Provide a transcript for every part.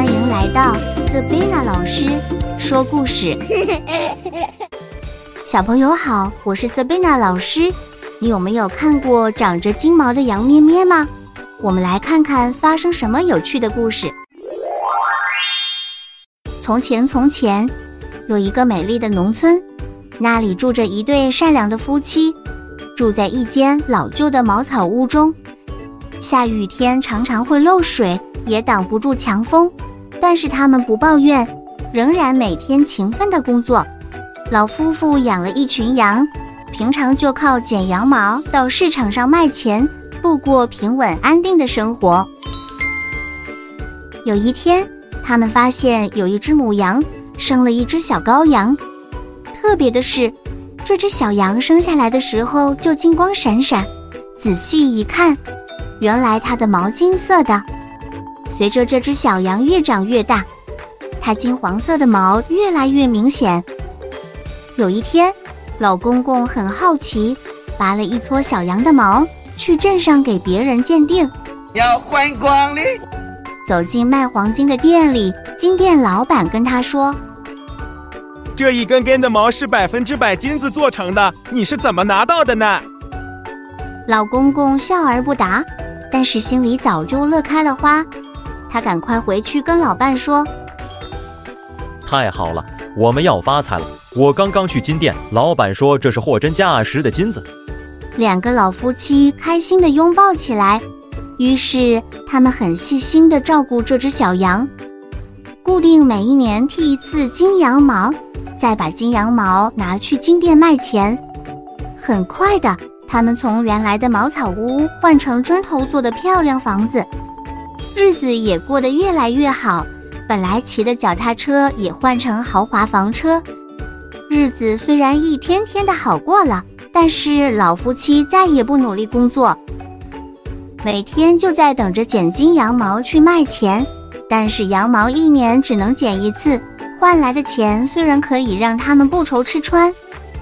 欢迎来到 Sabina 老师说故事。小朋友好，我是 Sabina 老师。你有没有看过长着金毛的羊咩咩吗？我们来看看发生什么有趣的故事。从前，从前有一个美丽的农村，那里住着一对善良的夫妻，住在一间老旧的茅草屋中。下雨天常常会漏水，也挡不住强风，但是他们不抱怨，仍然每天勤奋的工作。老夫妇养了一群羊，平常就靠剪羊毛到市场上卖钱，度过平稳安定的生活。有一天，他们发现有一只母羊生了一只小羔羊，特别的是，这只小羊生下来的时候就金光闪闪，仔细一看。原来它的毛金色的，随着这只小羊越长越大，它金黄色的毛越来越明显。有一天，老公公很好奇，拔了一撮小羊的毛，去镇上给别人鉴定。要换光临。走进卖黄金的店里，金店老板跟他说：“这一根根的毛是百分之百金子做成的，你是怎么拿到的呢？”老公公笑而不答。但是心里早就乐开了花，他赶快回去跟老伴说：“太好了，我们要发财了！我刚刚去金店，老板说这是货真价实的金子。”两个老夫妻开心地拥抱起来。于是他们很细心地照顾这只小羊，固定每一年剃一次金羊毛，再把金羊毛拿去金店卖钱。很快的。他们从原来的茅草屋换成砖头做的漂亮房子，日子也过得越来越好。本来骑的脚踏车也换成豪华房车，日子虽然一天天的好过了，但是老夫妻再也不努力工作，每天就在等着剪金羊毛去卖钱。但是羊毛一年只能剪一次，换来的钱虽然可以让他们不愁吃穿，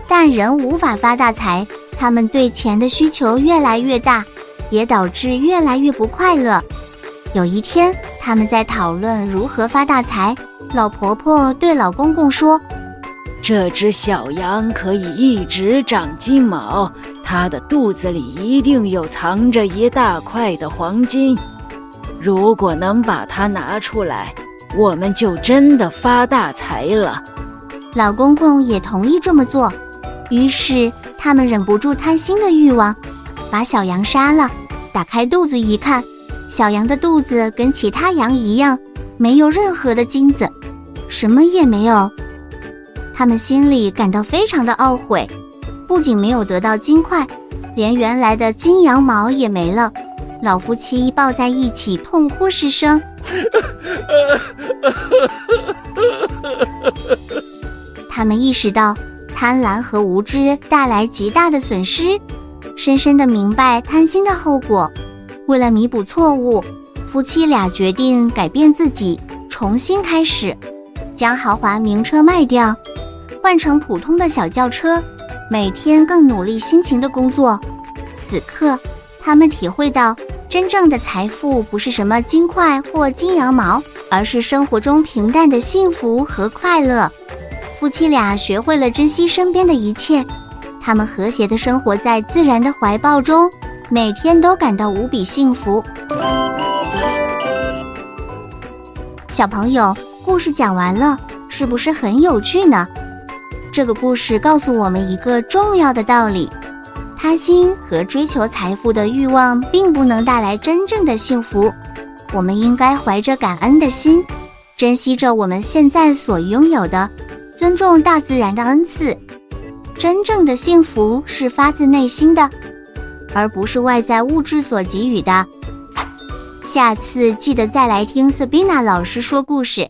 但仍无法发大财。他们对钱的需求越来越大，也导致越来越不快乐。有一天，他们在讨论如何发大财。老婆婆对老公公说：“这只小羊可以一直长金毛，它的肚子里一定有藏着一大块的黄金。如果能把它拿出来，我们就真的发大财了。”老公公也同意这么做，于是。他们忍不住贪心的欲望，把小羊杀了，打开肚子一看，小羊的肚子跟其他羊一样，没有任何的金子，什么也没有。他们心里感到非常的懊悔，不仅没有得到金块，连原来的金羊毛也没了。老夫妻抱在一起痛哭失声。他们意识到。贪婪和无知带来极大的损失，深深的明白贪心的后果。为了弥补错误，夫妻俩决定改变自己，重新开始，将豪华名车卖掉，换成普通的小轿车，每天更努力辛勤的工作。此刻，他们体会到，真正的财富不是什么金块或金羊毛，而是生活中平淡的幸福和快乐。夫妻俩学会了珍惜身边的一切，他们和谐地生活在自然的怀抱中，每天都感到无比幸福。小朋友，故事讲完了，是不是很有趣呢？这个故事告诉我们一个重要的道理：贪心和追求财富的欲望并不能带来真正的幸福。我们应该怀着感恩的心，珍惜着我们现在所拥有的。尊重大自然的恩赐，真正的幸福是发自内心的，而不是外在物质所给予的。下次记得再来听 Sabina 老师说故事。